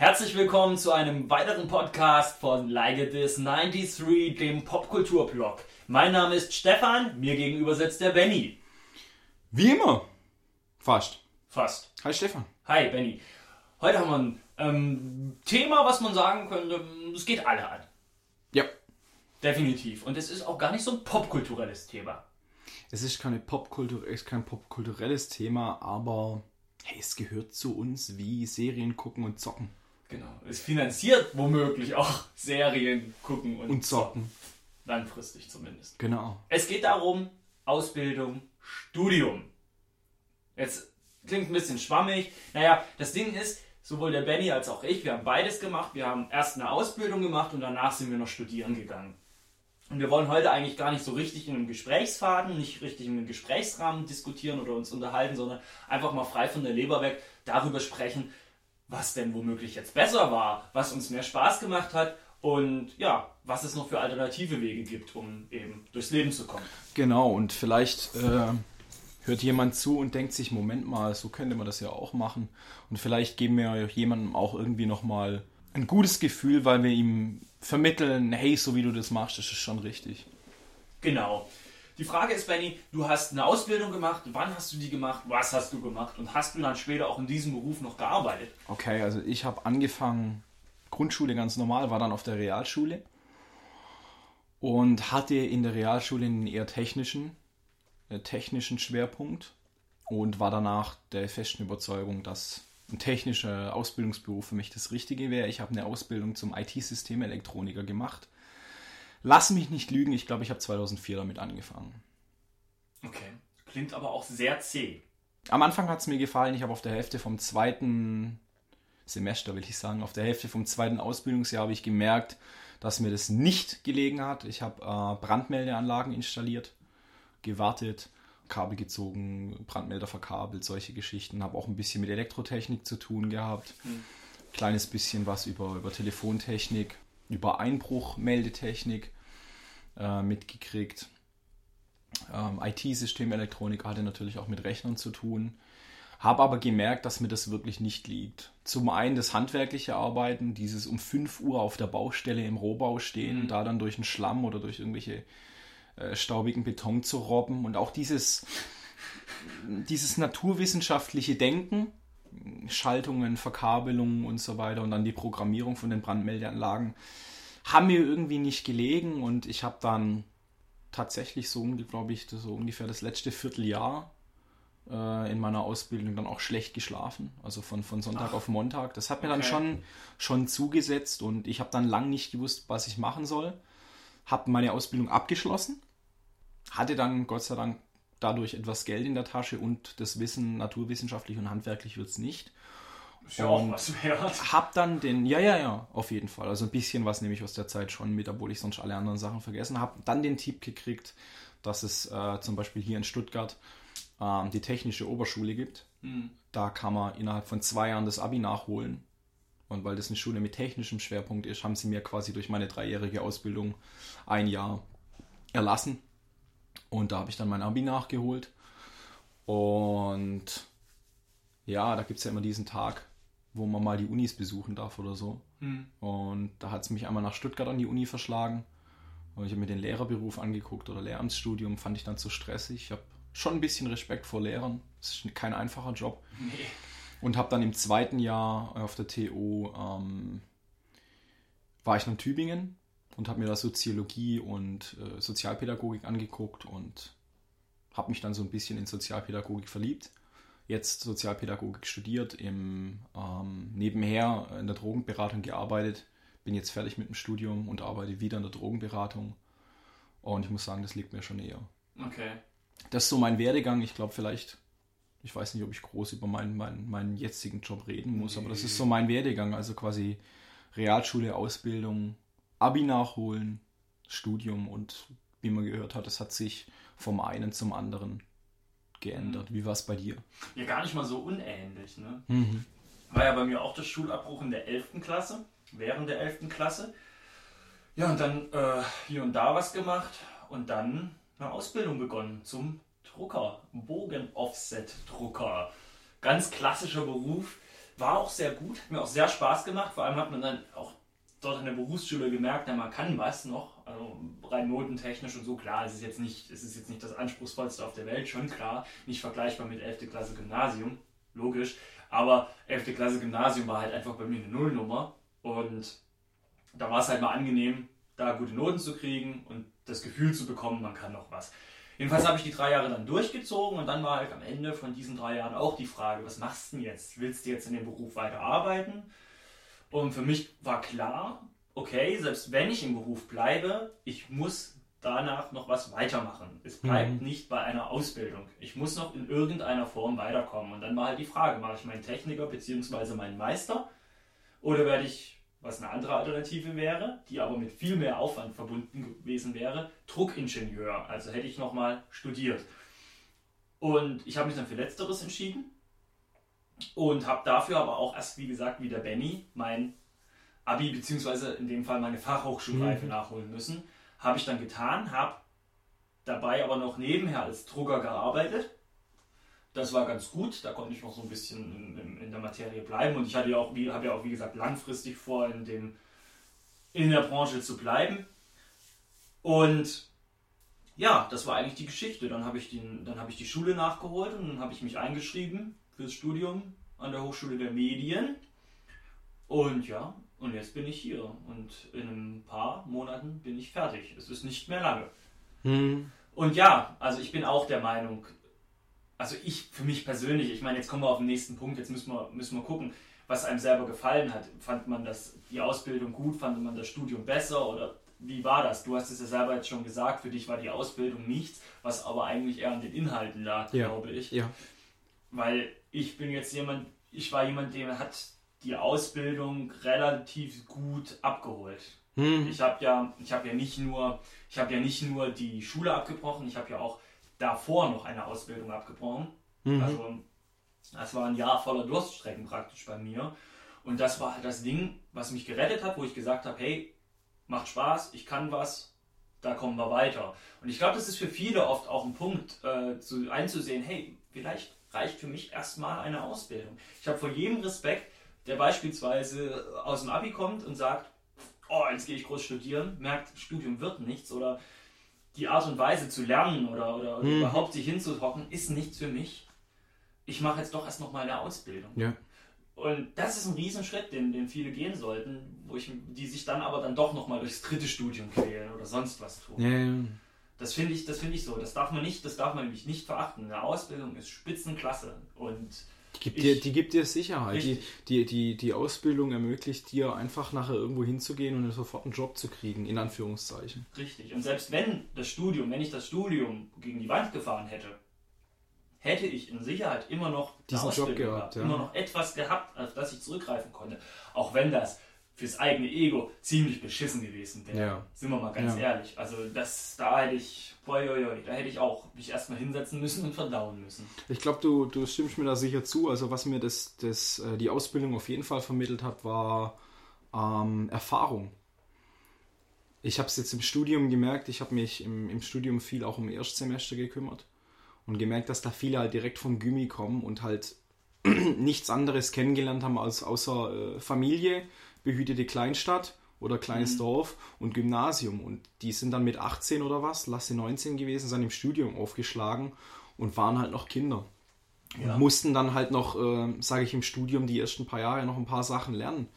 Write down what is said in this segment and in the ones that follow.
Herzlich willkommen zu einem weiteren Podcast von Like It Is 93, dem Popkultur-Blog. Mein Name ist Stefan, mir gegenüber sitzt der Benny. Wie immer. Fast. Fast. Hi Stefan. Hi Benny. Heute haben wir ein ähm, Thema, was man sagen könnte, es geht alle an. Ja. Definitiv. Und es ist auch gar nicht so ein popkulturelles Thema. Es ist, keine Popkultur, es ist kein popkulturelles Thema, aber hey, es gehört zu uns wie Serien gucken und zocken. Genau. Es finanziert womöglich auch Serien gucken und, Und zocken. Langfristig zumindest. Genau. Es geht darum, Ausbildung, Studium. Jetzt klingt ein bisschen schwammig. Naja, das Ding ist, sowohl der Benny als auch ich, wir haben beides gemacht. Wir haben erst eine Ausbildung gemacht und danach sind wir noch studieren gegangen. Und wir wollen heute eigentlich gar nicht so richtig in einem Gesprächsfaden, nicht richtig in einem Gesprächsrahmen diskutieren oder uns unterhalten, sondern einfach mal frei von der Leber weg darüber sprechen, was denn womöglich jetzt besser war, was uns mehr Spaß gemacht hat und ja, was es noch für alternative Wege gibt, um eben durchs Leben zu kommen. Genau, und vielleicht äh, hört jemand zu und denkt sich, Moment mal, so könnte man das ja auch machen. Und vielleicht geben wir jemandem auch irgendwie nochmal ein gutes Gefühl, weil wir ihm vermitteln, hey, so wie du das machst, das ist schon richtig. Genau. Die Frage ist, Benny, du hast eine Ausbildung gemacht, wann hast du die gemacht, was hast du gemacht und hast du dann später auch in diesem Beruf noch gearbeitet? Okay, also ich habe angefangen, Grundschule ganz normal, war dann auf der Realschule und hatte in der Realschule einen eher technischen, äh, technischen Schwerpunkt und war danach der festen Überzeugung, dass ein technischer Ausbildungsberuf für mich das Richtige wäre. Ich habe eine Ausbildung zum IT-Systemelektroniker gemacht. Lass mich nicht lügen, ich glaube, ich habe 2004 damit angefangen. Okay. Klingt aber auch sehr zäh. Am Anfang hat es mir gefallen, ich habe auf der Hälfte vom zweiten Semester, will ich sagen, auf der Hälfte vom zweiten Ausbildungsjahr habe ich gemerkt, dass mir das nicht gelegen hat. Ich habe äh, Brandmeldeanlagen installiert, gewartet, Kabel gezogen, Brandmelder verkabelt, solche Geschichten. Habe auch ein bisschen mit Elektrotechnik zu tun gehabt. Kleines bisschen was über, über Telefontechnik, über Einbruchmeldetechnik äh, mitgekriegt. Ähm, IT-Systemelektronik hatte natürlich auch mit Rechnern zu tun. Habe aber gemerkt, dass mir das wirklich nicht liegt. Zum einen das handwerkliche Arbeiten, dieses um 5 Uhr auf der Baustelle im Rohbau stehen, da dann durch den Schlamm oder durch irgendwelche äh, staubigen Beton zu robben und auch dieses, dieses naturwissenschaftliche Denken, Schaltungen, Verkabelungen und so weiter und dann die Programmierung von den Brandmeldeanlagen haben mir irgendwie nicht gelegen und ich habe dann tatsächlich so, glaube ich, so ungefähr das letzte Vierteljahr äh, in meiner Ausbildung dann auch schlecht geschlafen, also von, von Sonntag Ach. auf Montag. Das hat mir dann Okay. schon, schon zugesetzt und ich habe dann lang nicht gewusst, was ich machen soll. Habe meine Ausbildung abgeschlossen, hatte dann Gott sei Dank dadurch etwas Geld in der Tasche und das Wissen, naturwissenschaftlich und handwerklich wird es nicht. Ist ja auch Und- was wert. Hab dann den, ja, ja, ja, auf jeden Fall. Also ein bisschen was nehme ich aus der Zeit schon mit, obwohl ich sonst alle anderen Sachen vergessen habe. Dann den Tipp gekriegt, dass es äh, zum Beispiel hier in Stuttgart ähm, die technische Oberschule gibt. Da kann man innerhalb von zwei Jahren das Abi nachholen. Und weil das eine Schule mit technischem Schwerpunkt ist, haben sie mir quasi durch meine dreijährige Ausbildung ein Jahr erlassen. Und da habe ich dann mein Abi nachgeholt. Und ja, da gibt es ja immer diesen Tag, wo man mal die Unis besuchen darf oder so. Und da hat es mich einmal nach Stuttgart an die Uni verschlagen. Und ich habe mir den Lehrerberuf angeguckt oder Lehramtsstudium, fand ich dann zu stressig. Ich habe schon ein bisschen Respekt vor Lehrern. Es ist kein einfacher Job. Nee. Und habe dann im zweiten Jahr auf der TU, ähm, war ich in Tübingen und habe mir da Soziologie und äh, Sozialpädagogik angeguckt und habe mich dann so ein bisschen in Sozialpädagogik verliebt. Jetzt Sozialpädagogik studiert, im, ähm, nebenher in der Drogenberatung gearbeitet, bin jetzt fertig mit dem Studium und arbeite wieder in der Drogenberatung. Und ich muss sagen, das liegt mir schon eher Okay. das ist so mein Werdegang. Ich glaube vielleicht, ich weiß nicht, ob ich groß über meinen, meinen, meinen jetzigen Job reden muss, aber das ist so mein Werdegang. Also quasi Realschule, Ausbildung, Abi nachholen, Studium und wie man gehört hat, es hat sich vom einen zum anderen geändert. Wie war es bei dir? Ja, gar nicht mal so unähnlich, ne? War ja bei mir auch der Schulabbruch in der 11. Klasse, während der 11. Klasse. Ja, und dann äh, hier und da was gemacht und dann eine Ausbildung begonnen zum Drucker, Bogen-Offset-Drucker. Ganz klassischer Beruf, war auch sehr gut, hat mir auch sehr Spaß gemacht. Vor allem hat man dann auch dort in der Berufsschule gemerkt, ja, man kann was noch, also rein notentechnisch und so, klar, es ist jetzt nicht, es ist jetzt nicht das anspruchsvollste auf der Welt, schon klar, nicht vergleichbar mit 11. Klasse Gymnasium, logisch, aber 11. Klasse Gymnasium war halt einfach bei mir eine Nullnummer und da war es halt mal angenehm, da gute Noten zu kriegen und das Gefühl zu bekommen, man kann noch was. Jedenfalls habe ich die drei Jahre dann durchgezogen und dann war halt am Ende von diesen drei Jahren auch die Frage, was machst du denn jetzt? Willst du jetzt in dem Beruf weiter arbeiten? Und für mich war klar, okay, selbst wenn ich im Beruf bleibe, ich muss danach noch was weitermachen. Es bleibt mhm. nicht bei einer Ausbildung. Ich muss noch in irgendeiner Form weiterkommen. Und dann war halt die Frage, mache ich meinen Techniker bzw. meinen Meister oder werde ich, was eine andere Alternative wäre, die aber mit viel mehr Aufwand verbunden gewesen wäre, Druckingenieur. Also hätte ich nochmal studiert. Und ich habe mich dann für letzteres entschieden und habe dafür aber auch erst, wie gesagt, wie der Benny, mein Abi, beziehungsweise in dem Fall meine Fachhochschulreife mhm. nachholen müssen. Habe ich dann getan, habe dabei aber noch nebenher als Drucker gearbeitet. Das war ganz gut, da konnte ich noch so ein bisschen in, in der Materie bleiben und ich hatte ja auch, wie, habe ja auch, wie gesagt, langfristig vor, in, dem, in der Branche zu bleiben. Und ja, das war eigentlich die Geschichte. Dann habe ich, hab ich die Schule nachgeholt und dann habe ich mich eingeschrieben fürs Studium an der Hochschule der Medien. Und ja, und jetzt bin ich hier. Und in ein paar Monaten bin ich fertig. Es ist nicht mehr lange. Hm. Und ja, also ich bin auch der Meinung, also ich für mich persönlich, ich meine, jetzt kommen wir auf den nächsten Punkt, jetzt müssen wir, müssen wir gucken, was einem selber gefallen hat. Fand man das, die Ausbildung gut, fand man das Studium besser oder wie war das? Du hast es ja selber jetzt schon gesagt, für dich war die Ausbildung nichts, was aber eigentlich eher an den Inhalten lag, ja. glaube ich. Ja. Weil ich bin jetzt jemand, ich war jemand, der hat die Ausbildung relativ gut abgeholt. Hm. Ich habe ja, ich habe ja nicht nur, ich habe ja nicht nur die Schule abgebrochen, ich habe ja auch davor noch eine Ausbildung abgebrochen. Mhm. Also das war ein Jahr voller Durststrecken praktisch bei mir. Und das war halt das Ding, was mich gerettet hat, wo ich gesagt habe, hey, macht Spaß, ich kann was, da kommen wir weiter. Und ich glaube, das ist für viele oft auch ein Punkt, äh, zu, einzusehen, hey, vielleicht reicht für mich erstmal eine Ausbildung. Ich habe vor jedem Respekt, der beispielsweise aus dem Abi kommt und sagt, oh, jetzt gehe ich groß studieren, merkt, Studium wird nichts oder die Art und Weise zu lernen oder, oder hm. überhaupt sich hinzuhocken, ist nichts für mich. Ich mache jetzt doch erst noch mal eine Ausbildung. Ja. Und das ist ein Riesenschritt, den, den viele gehen sollten, wo ich, die sich dann aber dann doch noch mal durchs dritte Studium quälen oder sonst was tun. Ja, ja. Das finde ich, das ich so. Das darf man nicht, das darf man nämlich nicht verachten. Eine Ausbildung ist Spitzenklasse und die gibt, ich, dir, die gibt dir Sicherheit. Die, die, die, die Ausbildung ermöglicht dir einfach nachher irgendwo hinzugehen und sofort einen Job zu kriegen, in Anführungszeichen. Richtig. Und selbst wenn das Studium, wenn ich das Studium gegen die Wand gefahren hätte, hätte ich in Sicherheit immer noch diesen Job gehabt, gehabt ja. immer noch etwas gehabt, auf das ich zurückgreifen konnte. Auch wenn das fürs eigene Ego ziemlich beschissen gewesen wäre. Ja. Sind wir mal ganz ja. ehrlich. Also das, da hätte ich, boy, boy, boy, da hätte ich auch mich erstmal hinsetzen müssen und verdauen müssen. Ich glaube, du, du stimmst mir da sicher zu. Also was mir das, das, äh, die Ausbildung auf jeden Fall vermittelt hat, war ähm, Erfahrung. Ich habe es jetzt im Studium gemerkt, ich habe mich im, im Studium viel auch um Erstsemester gekümmert und gemerkt, dass da viele halt direkt vom Gummi kommen und halt nichts anderes kennengelernt haben als außer äh, Familie behütete Kleinstadt oder kleines mhm. Dorf und Gymnasium. Und die sind dann mit 18 oder was, lasse 19 gewesen sein, im Studium aufgeschlagen und waren halt noch Kinder. Ja. Und mussten dann halt noch, äh, sage ich, im Studium die ersten paar Jahre noch ein paar Sachen lernen.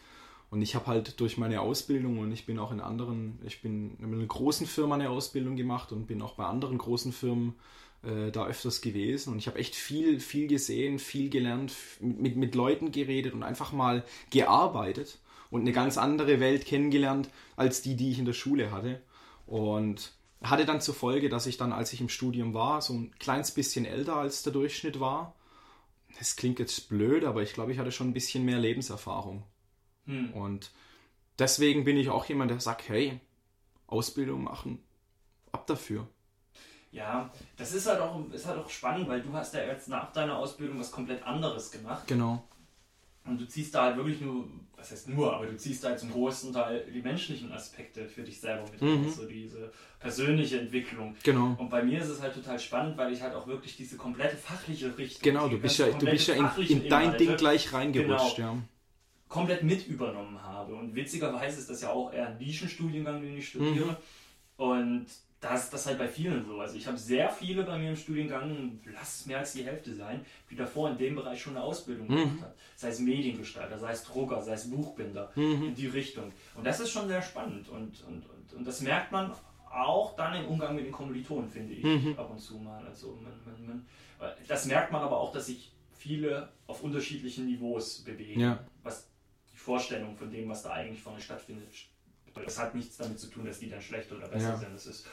Und ich habe halt durch meine Ausbildung und ich bin auch in anderen, ich bin in einer großen Firma eine Ausbildung gemacht und bin auch bei anderen großen Firmen äh, da öfters gewesen. Und ich habe echt viel, viel gesehen, viel gelernt, mit, mit Leuten geredet und einfach mal gearbeitet und eine ganz andere Welt kennengelernt als die, die ich in der Schule hatte. Und hatte dann zur Folge, dass ich dann, als ich im Studium war, so ein kleines bisschen älter als der Durchschnitt war. Das klingt jetzt blöd, aber ich glaube, ich hatte schon ein bisschen mehr Lebenserfahrung. Hm. Und deswegen bin ich auch jemand, der sagt, hey, Ausbildung machen, ab dafür. Ja, das ist halt auch, ist halt auch spannend, weil du hast ja jetzt nach deiner Ausbildung was komplett anderes gemacht. Genau. Und du ziehst da halt wirklich nur, was heißt nur, aber du ziehst da halt zum größten Teil die menschlichen Aspekte für dich selber mit. Mhm. So diese persönliche Entwicklung. Genau. Und bei mir ist es halt total spannend, weil ich halt auch wirklich diese komplette fachliche Richtung. Genau, du bist ja, du bist ja in, in dein Inhalte Ding gleich reingerutscht, Genau. ja. komplett mit übernommen habe. Und witzigerweise ist das ja auch eher ein Nischenstudiengang, den ich studiere. Mhm. Und das ist das halt bei vielen so. Also ich habe sehr viele bei mir im Studiengang, lass es mehr als die Hälfte sein, die davor in dem Bereich schon eine Ausbildung Mhm. gemacht hat. Sei es Mediengestalter, sei es Drucker, sei es Buchbinder, Mhm. in die Richtung. Und das ist schon sehr spannend. Und, und, und, und das merkt man auch dann im Umgang mit den Kommilitonen, finde ich, Mhm. ab und zu mal. Also man, man, man, das merkt man aber auch, dass sich viele auf unterschiedlichen Niveaus bewegen, Ja. was die Vorstellung von dem, was da eigentlich vorne stattfindet, das hat nichts damit zu tun, dass die dann schlechter oder besser Ja. sind. Das ist,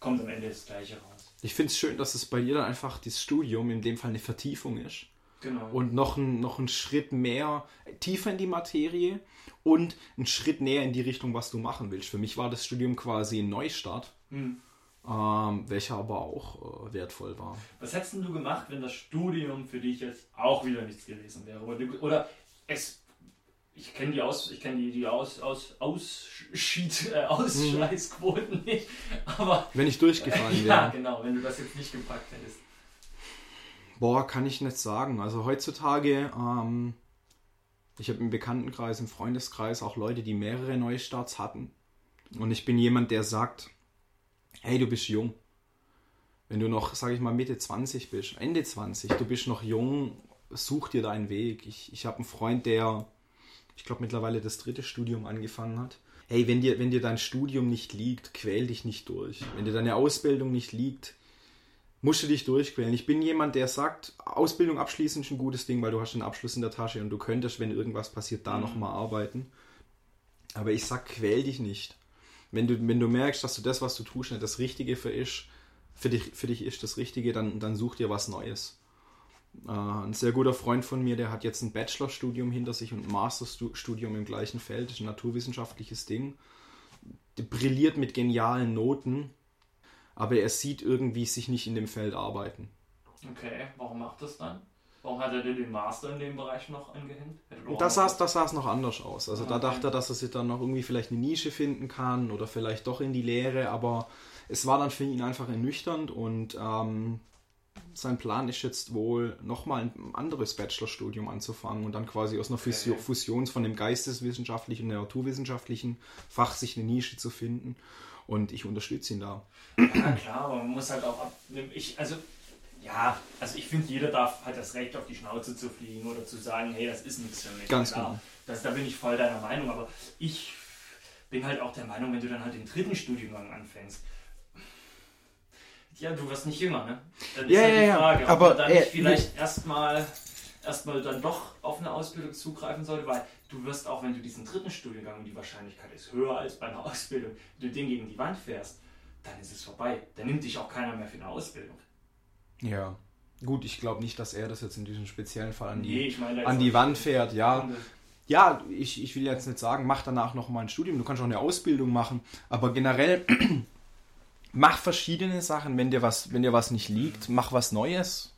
kommt am Ende das Gleiche raus. Ich finde es schön, dass es bei dir dann einfach das Studium in dem Fall eine Vertiefung ist. Genau. Und noch ein, noch ein Schritt mehr tiefer in die Materie und ein Schritt näher in die Richtung, was du machen willst. Für mich war das Studium quasi ein Neustart, Hm. ähm, welcher aber auch äh, wertvoll war. Was hättest du gemacht, wenn das Studium für dich jetzt auch wieder nichts gewesen wäre? Oder, oder es. Ich kenne die Aus, ich kenne die, die Aus, Aus, Ausschied, äh, Ausschleißquoten nicht, aber Wenn ich durchgefallen wäre. ja, genau, wenn du das jetzt nicht gepackt hättest. Boah, kann ich nicht sagen. Also heutzutage, ähm, ich habe im Bekanntenkreis, im Freundeskreis auch Leute, die mehrere Neustarts hatten. Und ich bin jemand, der sagt, hey, du bist jung. Wenn du noch, sage ich mal, Mitte 20 bist, Ende 20, du bist noch jung, such dir deinen Weg. Ich, ich habe einen Freund, der, ich glaube, mittlerweile das dritte Studium angefangen hat. Hey, wenn dir, wenn dir dein Studium nicht liegt, quäl dich nicht durch. Wenn dir deine Ausbildung nicht liegt, musst du dich durchquälen. Ich bin jemand, der sagt, Ausbildung abschließen ist ein gutes Ding, weil du hast einen Abschluss in der Tasche und du könntest, wenn irgendwas passiert, da Mhm. nochmal arbeiten. Aber ich sag, quäl dich nicht. Wenn du, wenn du merkst, dass du das, was du tust, nicht das Richtige für, ist, für, dich, für dich ist das Richtige, dann, dann such dir was Neues. Äh, ein sehr guter Freund von mir, der hat jetzt ein Bachelorstudium hinter sich und ein Masterstudium im gleichen Feld, das ist ein naturwissenschaftliches Ding. Der brilliert mit genialen Noten, aber er sieht irgendwie sich nicht in dem Feld arbeiten. Okay, warum macht das dann? Warum hat er denn den Master in dem Bereich noch angehängt? Das sah, das sah noch anders aus. Also Ah, da okay. dachte er, dass er sich dann noch irgendwie vielleicht eine Nische finden kann oder vielleicht doch in die Lehre, aber es war dann für ihn einfach ernüchternd und ähm, sein Plan ist jetzt wohl nochmal ein anderes Bachelorstudium anzufangen und dann quasi aus einer Okay. Fusion von dem geisteswissenschaftlichen und der naturwissenschaftlichen Fach sich eine Nische zu finden. Und ich unterstütze ihn da. Ja, klar, aber man muss halt auch abnehmen. Ich, also, ja, also ich finde, jeder darf halt das Recht auf die Schnauze zu fliegen oder zu sagen, hey, das ist nichts für mich. Ganz Klar, genau. Das, da bin ich voll deiner Meinung, aber ich bin halt auch der Meinung, wenn du dann halt den dritten Studiengang anfängst, ja, du wirst nicht jünger, ne? Dann ist Ja, halt ja, die ja, Frage, aber, dann äh, vielleicht erstmal erstmal dann doch auf eine Ausbildung zugreifen sollte, weil du wirst auch, wenn du diesen dritten Studiengang, und die Wahrscheinlichkeit ist höher als bei einer Ausbildung, wenn du den gegen die Wand fährst, dann ist es vorbei. Dann nimmt dich auch keiner mehr für eine Ausbildung. Ja. Gut, ich glaube nicht, dass er das jetzt in diesem speziellen Fall an die, Nee, ich meine, da an ist die Wand fährt. Ja, Ja, ich, ich will jetzt nicht sagen, mach danach noch mal ein Studium, du kannst auch eine Ausbildung machen, aber generell mach verschiedene Sachen, wenn dir was, wenn dir was nicht liegt, mach was Neues.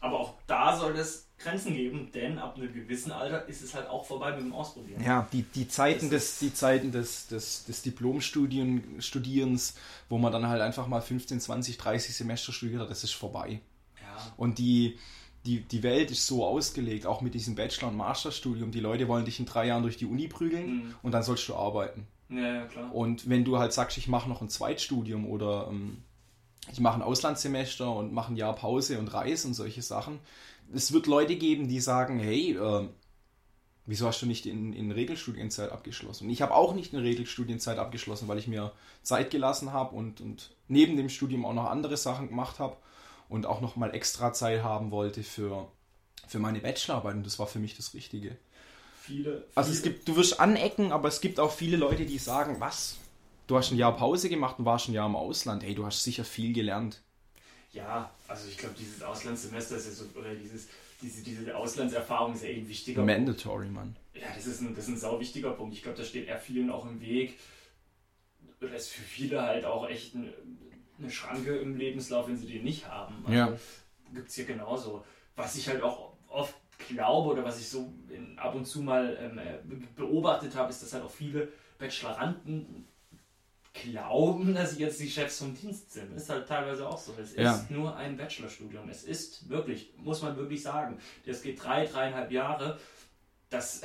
Aber auch da soll es Grenzen geben, denn ab einem gewissen Alter ist es halt auch vorbei mit dem Ausprobieren. Ja, die, die Zeiten Das des, die Zeiten des, des, des Diplomstudierens, wo man dann halt einfach mal 15, 20, 30 Semester studiert hat, das ist vorbei. Ja. Und die, die, die Welt ist so ausgelegt, auch mit diesem Bachelor- und Masterstudium, die Leute wollen dich in drei Jahren durch die Uni prügeln Mhm. und dann sollst du arbeiten. Klar. Und wenn du halt sagst, ich mache noch ein Zweitstudium oder ähm, ich mache ein Auslandssemester und mache ein Jahr Pause und Reise und solche Sachen, es wird Leute geben, die sagen, hey, äh, wieso hast du nicht in, in Regelstudienzeit abgeschlossen? Und ich habe auch nicht eine Regelstudienzeit abgeschlossen, weil ich mir Zeit gelassen habe und, und neben dem Studium auch noch andere Sachen gemacht habe und auch noch mal extra Zeit haben wollte für, für meine Bachelorarbeit und das war für mich das Richtige. Viele, Also es viele- gibt, du wirst anecken, aber es gibt auch viele Leute, die sagen, was? Du hast ein Jahr Pause gemacht und warst ein Jahr im Ausland. Hey, du hast sicher viel gelernt. Ja, also ich glaube, dieses Auslandssemester ist ja so, oder dieses, diese, diese Auslandserfahrung ist ja ein wichtiger Mandatory, Mann. Ja, das ist ein, das ist ein sau wichtiger Punkt. Ich glaube, das steht eher vielen auch im Weg. Oder ist für viele halt auch echt ein, eine Schranke im Lebenslauf, wenn sie den nicht haben. Ja. Gibt es hier genauso. Was ich halt auch oft glaube oder was ich so in, ab und zu mal ähm, äh, beobachtet habe, ist, dass halt auch viele Bacheloranten glauben, dass sie jetzt die Chefs vom Dienst sind. Ist halt teilweise auch so. Es Ja. ist nur ein Bachelorstudium. Es ist wirklich, muss man wirklich sagen, das geht drei, dreieinhalb Jahre. Das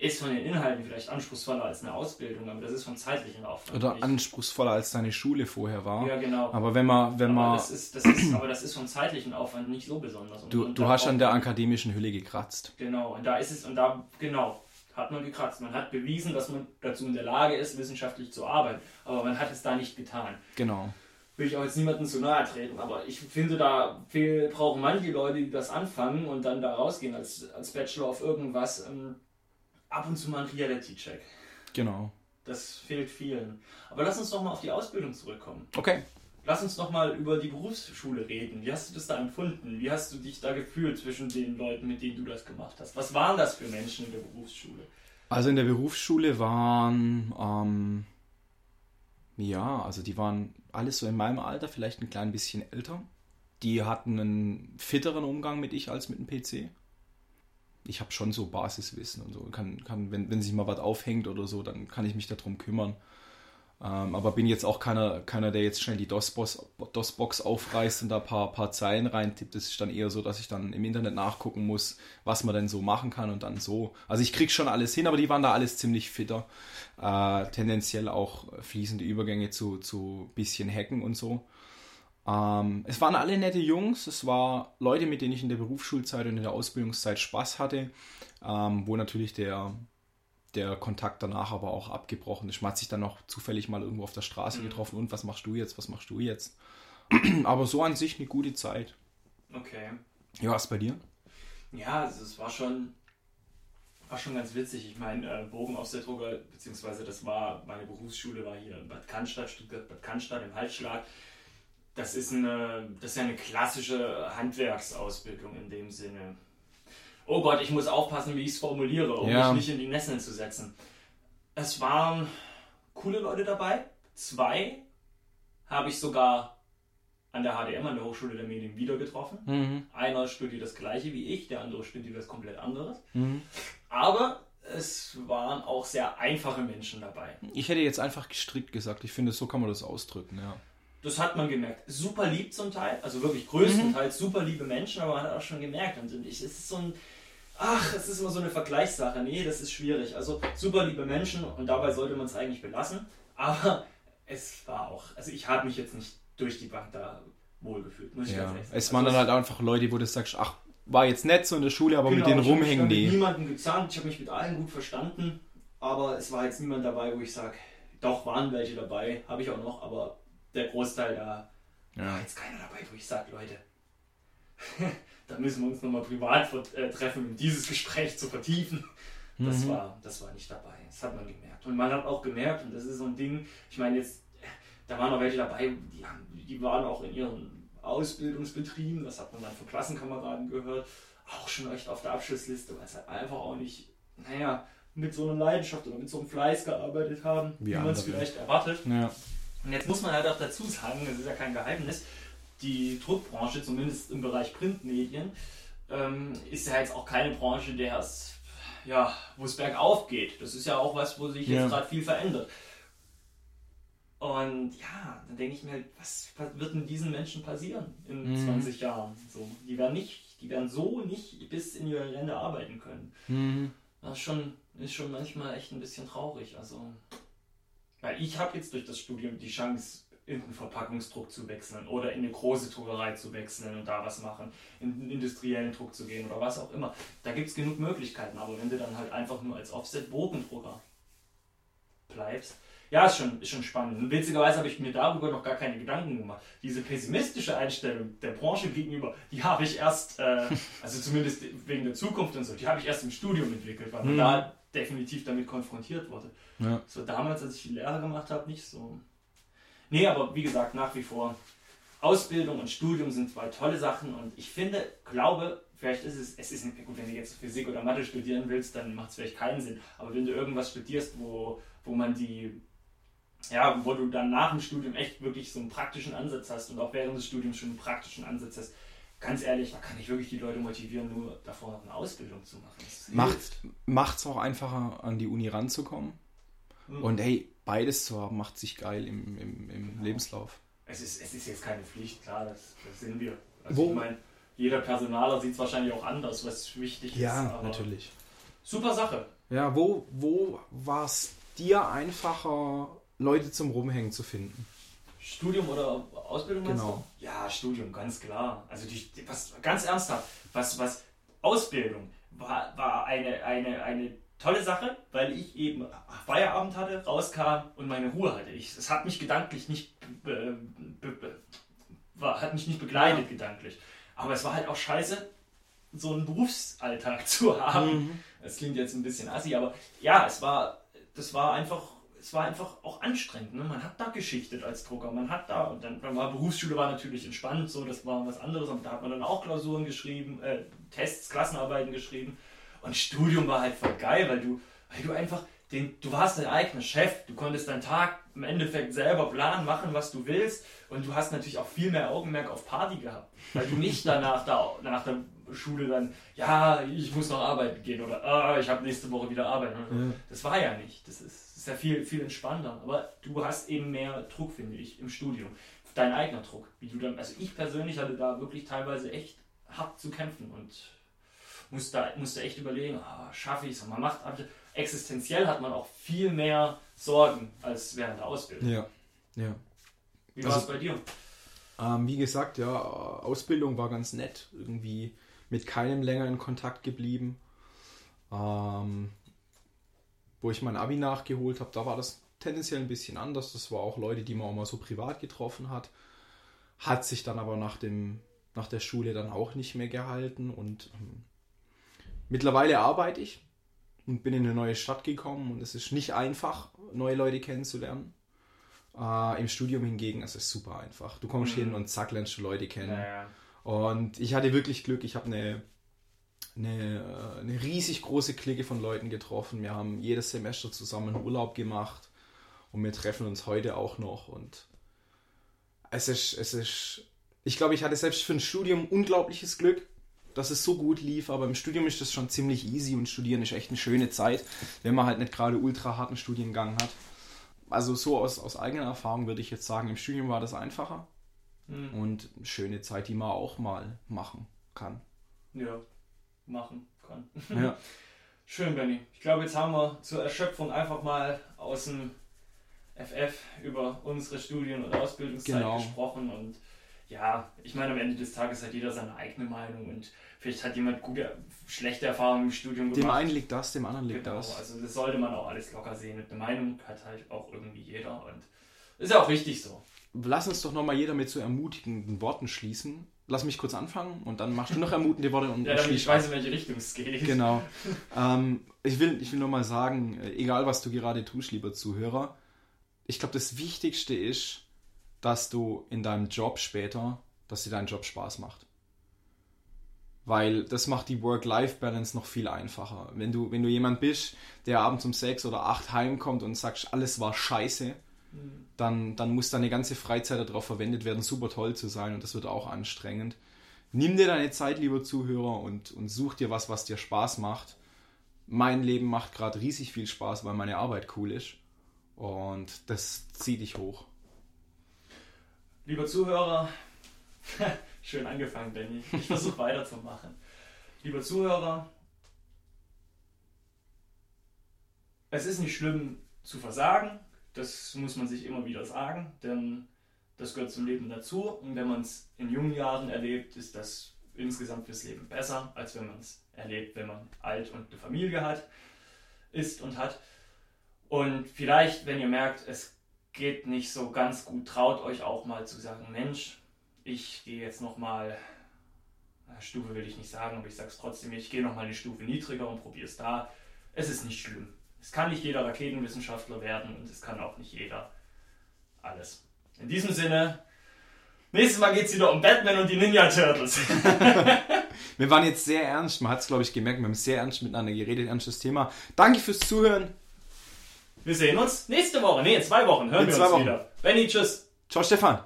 ist von den Inhalten vielleicht anspruchsvoller als eine Ausbildung, aber das ist vom zeitlichen Aufwand Oder nicht. anspruchsvoller als deine Schule vorher war. Ja, genau. Aber wenn man, wenn aber, man, das ist, das ist, aber das ist vom zeitlichen Aufwand nicht so besonders. Und, du, und du hast an der akademischen Hülle gekratzt. Genau, und da ist es, und da, genau, hat man gekratzt. Man hat bewiesen, dass man dazu in der Lage ist, wissenschaftlich zu arbeiten. Aber man hat es da nicht getan. Genau. Will ich auch jetzt niemandem zu nahe treten, aber ich finde, da viel, brauchen manche Leute, die das anfangen und dann da rausgehen als, als Bachelor auf irgendwas, ähm, ab und zu mal ein Reality-Check. Genau. Das fehlt vielen. Aber lass uns doch mal auf die Ausbildung zurückkommen. Okay. Lass uns noch mal über die Berufsschule reden. Wie hast du das da empfunden? Wie hast du dich da gefühlt zwischen den Leuten, mit denen du das gemacht hast? Was waren das für Menschen in der Berufsschule? Also in der Berufsschule waren, ähm, ja, also die waren alles so in meinem Alter, vielleicht ein klein bisschen älter. Die hatten einen fitteren Umgang mit ich als mit dem PC. Ich habe schon so Basiswissen und so. Kann, kann, wenn, wenn sich mal was aufhängt oder so, dann kann ich mich darum kümmern. Ähm, aber bin jetzt auch keiner, keiner der jetzt schnell die DOS-Box DOS aufreißt und da ein paar, paar Zeilen reintippt. Das ist dann eher so, dass ich dann im Internet nachgucken muss, was man denn so machen kann und dann so. Also ich krieg schon alles hin, aber die waren da alles ziemlich fitter. Äh, tendenziell auch fließende Übergänge zu, zu bisschen Hacken und so. Ähm, es waren alle nette Jungs. Es war Leute, mit denen ich in der Berufsschulzeit und in der Ausbildungszeit Spaß hatte, ähm, wo natürlich der der Kontakt danach aber auch abgebrochen ist. Man hat sich dann noch zufällig mal irgendwo auf der Straße getroffen und was machst du jetzt, was machst du jetzt? aber so an sich eine gute Zeit. Okay. Ja, was bei dir? Ja, also es war schon, war schon ganz witzig. Ich meine, äh, Bogen aus der Drucker, beziehungsweise das war, meine Berufsschule war hier in Bad Cannstatt, Stuttgart, Bad Cannstatt im Halsschlag. Das ist, eine, das ist ja eine klassische Handwerksausbildung in dem Sinne. Oh Gott, ich muss aufpassen, wie ich es formuliere, um Ja. mich nicht in die Nesseln zu setzen. Es waren coole Leute dabei. Zwei habe ich sogar an der HDM, an der Hochschule der Medien, wieder getroffen. Mhm. Einer studiert das gleiche wie ich, der andere studiert was komplett anderes. Mhm. Aber es waren auch sehr einfache Menschen dabei. Ich hätte jetzt einfach gestrickt gesagt. Ich finde, so kann man das ausdrücken, ja. Das hat man gemerkt. Super lieb zum Teil, also wirklich größtenteils super liebe Menschen, aber man hat auch schon gemerkt. Und ich, es ist so ein, ach, es ist immer so eine Vergleichssache. Nee, das ist schwierig. Also super liebe Menschen und dabei sollte man es eigentlich belassen. Aber es war auch, also ich habe mich jetzt nicht durch die Bank da wohlgefühlt, muss ich ja. ganz ehrlich sagen. Es waren Also dann halt einfach Leute, wo du sagst, ach, war jetzt nett so in der Schule, aber mit Genau, denen ich hab mich rumhängen, da mit nee. niemandem gezahnt, ich habe mich mit allen gut verstanden, aber es war jetzt niemand dabei, wo ich sage, doch waren welche dabei, habe ich auch noch, aber der Großteil da war Ja. jetzt keiner dabei, wo ich sage, Leute, da müssen wir uns nochmal privat äh, treffen, um dieses Gespräch zu vertiefen. Das, Mhm. war, das war nicht dabei, das hat man gemerkt. Und man hat auch gemerkt, und das ist so ein Ding, ich meine jetzt, da waren auch welche dabei, die, haben, die waren auch in ihren Ausbildungsbetrieben, das hat man dann von Klassenkameraden gehört, auch schon echt auf der Abschlussliste, weil es halt einfach auch nicht, naja, mit so einer Leidenschaft oder mit so einem Fleiß gearbeitet haben, Wie wie, man es vielleicht erwartet. Ja. Und jetzt muss man halt auch dazu sagen, das ist ja kein Geheimnis, die Druckbranche, zumindest im Bereich Printmedien, ähm, ist ja jetzt auch keine Branche, der es, ja, wo es bergauf geht. Das ist ja auch was, wo sich Ja. jetzt gerade viel verändert. Und ja, dann denke ich mir, halt, was, was wird denn diesen Menschen passieren in Mhm. 20 Jahren? So, die werden nicht, die werden so nicht bis in ihre Rente arbeiten können. Mhm. Das ist schon, ist schon manchmal echt ein bisschen traurig. Also, weil ich habe jetzt durch das Studium die Chance, in einen Verpackungsdruck zu wechseln oder in eine große Druckerei zu wechseln und da was machen, in einen industriellen Druck zu gehen oder was auch immer. Da gibt es genug Möglichkeiten, aber wenn du dann halt einfach nur als Offset-Bogendrucker bleibst, ja, ist schon, ist schon spannend. Und witzigerweise habe ich mir darüber noch gar keine Gedanken gemacht. Diese pessimistische Einstellung der Branche gegenüber, die habe ich erst, äh, also zumindest wegen der Zukunft und so, die habe ich erst im Studium entwickelt, weil man Mhm. da definitiv damit konfrontiert wurde. Ja. So damals, als ich die Lehre gemacht habe, nicht so. Nee, aber wie gesagt, nach wie vor. Ausbildung und Studium sind zwei tolle Sachen und ich finde, glaube, vielleicht ist es, es ist nicht gut, wenn du jetzt Physik oder Mathe studieren willst, dann macht es vielleicht keinen Sinn. Aber wenn du irgendwas studierst, wo, wo man die, ja, wo du dann nach dem Studium echt wirklich so einen praktischen Ansatz hast und auch während des Studiums schon einen praktischen Ansatz hast, ganz ehrlich, da kann ich wirklich die Leute motivieren, nur davor eine Ausbildung zu machen. Macht es auch einfacher, an die Uni ranzukommen. Mhm. Und hey, beides zu haben, macht sich geil im, im, im genau. Lebenslauf. Es ist, es ist jetzt keine Pflicht, klar, das, das sind wir. Also Wo? ich meine, jeder Personaler sieht es wahrscheinlich auch anders, was wichtig ja, ist. Ja, natürlich. Super Sache. Ja, wo, wo war es dir einfacher, Leute zum Rumhängen zu finden? Studium oder Ausbildung? Genau. Du? Ja, Studium, ganz klar. Also die, was, ganz ernsthaft, was, was Ausbildung war, war eine, eine, eine tolle Sache, weil ich eben Feierabend hatte, rauskam und meine Ruhe hatte. Ich, es hat mich gedanklich nicht, be, be, be, war, hat mich nicht begleitet gedanklich. Aber es war halt auch scheiße, so einen Berufsalltag zu haben. Mhm. Das klingt jetzt ein bisschen assi, aber ja, es war, das war einfach, es war einfach auch anstrengend. Ne? Man hat da geschichtet als Drucker, man hat da, und dann, dann war Berufsschule war natürlich entspannt, so, das war was anderes, aber da hat man dann auch Klausuren geschrieben, äh, Tests, Klassenarbeiten geschrieben. Und Studium war halt voll geil, weil du, weil du einfach, den, du warst dein eigener Chef, du konntest deinen Tag im Endeffekt selber planen, machen, was du willst. Und du hast natürlich auch viel mehr Augenmerk auf Party gehabt, weil du nicht danach da, nach der Schule dann, ja, ich muss noch arbeiten gehen oder ah, ich habe nächste Woche wieder Arbeit. Ja. Das war ja nicht. Das ist, das ist ja viel, viel entspannter. Aber du hast eben mehr Druck, finde ich, im Studium. Dein eigener Druck. Wie du dann, also ich persönlich hatte da wirklich teilweise echt hart zu kämpfen und musste, musste echt überlegen, oh, schaffe ich es? Man macht existenziell hat man auch viel mehr Sorgen als während der Ausbildung. Ja, ja. Wie war es also, bei dir? Ähm, wie gesagt, ja, Ausbildung war ganz nett. Irgendwie mit keinem länger in Kontakt geblieben. Ähm, wo ich mein Abi nachgeholt habe, da war das tendenziell ein bisschen anders. Das war auch Leute, die man auch mal so privat getroffen hat. Hat sich dann aber nach, dem, nach der Schule dann auch nicht mehr gehalten. Und ähm, mittlerweile arbeite ich und bin in eine neue Stadt gekommen und es ist nicht einfach, neue Leute kennenzulernen. Äh, Im Studium hingegen ist es super einfach. Du kommst mhm. hin und zack, lernst du Leute kennen. Naja. Und ich hatte wirklich Glück, ich habe eine, eine, äh, eine riesig große Clique von Leuten getroffen. Wir haben jedes Semester zusammen Urlaub gemacht und wir treffen uns heute auch noch. Und es ist, es ist, ich glaube, ich hatte selbst für ein Studium unglaubliches Glück dass es so gut lief, aber im Studium ist das schon ziemlich easy und Studieren ist echt eine schöne Zeit, wenn man halt nicht gerade ultra harten Studiengang hat. Also so aus, aus eigener Erfahrung würde ich jetzt sagen, im Studium war das einfacher mhm. und eine schöne Zeit, die man auch mal machen kann. Ja, machen kann. Ja. Schön, Benny. Ich glaube, jetzt haben wir zur Erschöpfung einfach mal aus dem FF über unsere Studien- und Ausbildungszeit genau. gesprochen und ja, ich meine, am Ende des Tages hat jeder seine eigene Meinung und vielleicht hat jemand gute, schlechte Erfahrungen im Studium gemacht. Dem einen liegt das, dem anderen liegt genau, das. Also das sollte man auch alles locker sehen. Und eine Meinung hat halt auch irgendwie jeder und ist ja auch richtig so. Lass uns doch nochmal jeder mit so ermutigenden Worten schließen. Lass mich kurz anfangen und dann machst du noch ermutigende Worte und Ja, damit ich weiß, in welche Richtung es geht. Genau. ähm, ich will, ich will nur mal sagen, egal was du gerade tust, lieber Zuhörer, ich glaube, das Wichtigste ist, dass du in deinem Job später, dass dir dein Job Spaß macht. Weil das macht die Work-Life-Balance noch viel einfacher. Wenn du, wenn du jemand bist, der abends um sechs oder acht heimkommt und sagst, alles war scheiße, mhm. dann, dann muss deine ganze Freizeit darauf verwendet werden, super toll zu sein und das wird auch anstrengend. Nimm dir deine Zeit, lieber Zuhörer, und, und such dir was, was dir Spaß macht. Mein Leben macht gerade riesig viel Spaß, weil meine Arbeit cool ist. Und das zieht dich hoch. Lieber Zuhörer, schön angefangen, Benny. Ich versuche weiterzumachen. Lieber Zuhörer, es ist nicht schlimm zu versagen, das muss man sich immer wieder sagen, denn das gehört zum Leben dazu. Und wenn man es in jungen Jahren erlebt, ist das insgesamt fürs Leben besser, als wenn man es erlebt, wenn man alt und eine Familie hat, ist und hat. Und vielleicht, wenn ihr merkt, es geht nicht so ganz gut, traut euch auch mal zu sagen, Mensch, ich gehe jetzt nochmal, Stufe will ich nicht sagen, aber ich sage es trotzdem, ich gehe nochmal eine Stufe niedriger und probiere es da. Es ist nicht schlimm. Es kann nicht jeder Raketenwissenschaftler werden und es kann auch nicht jeder alles. In diesem Sinne, nächstes Mal geht es wieder um Batman und die Ninja Turtles. wir waren jetzt sehr ernst, man hat es glaube ich gemerkt, wir haben sehr ernst miteinander geredet, ernstes Thema. Danke fürs Zuhören. Wir sehen uns nächste Woche. Nee, in zwei Wochen hören in wir uns Wochen. wieder. Benny, tschüss. Ciao, Stefan.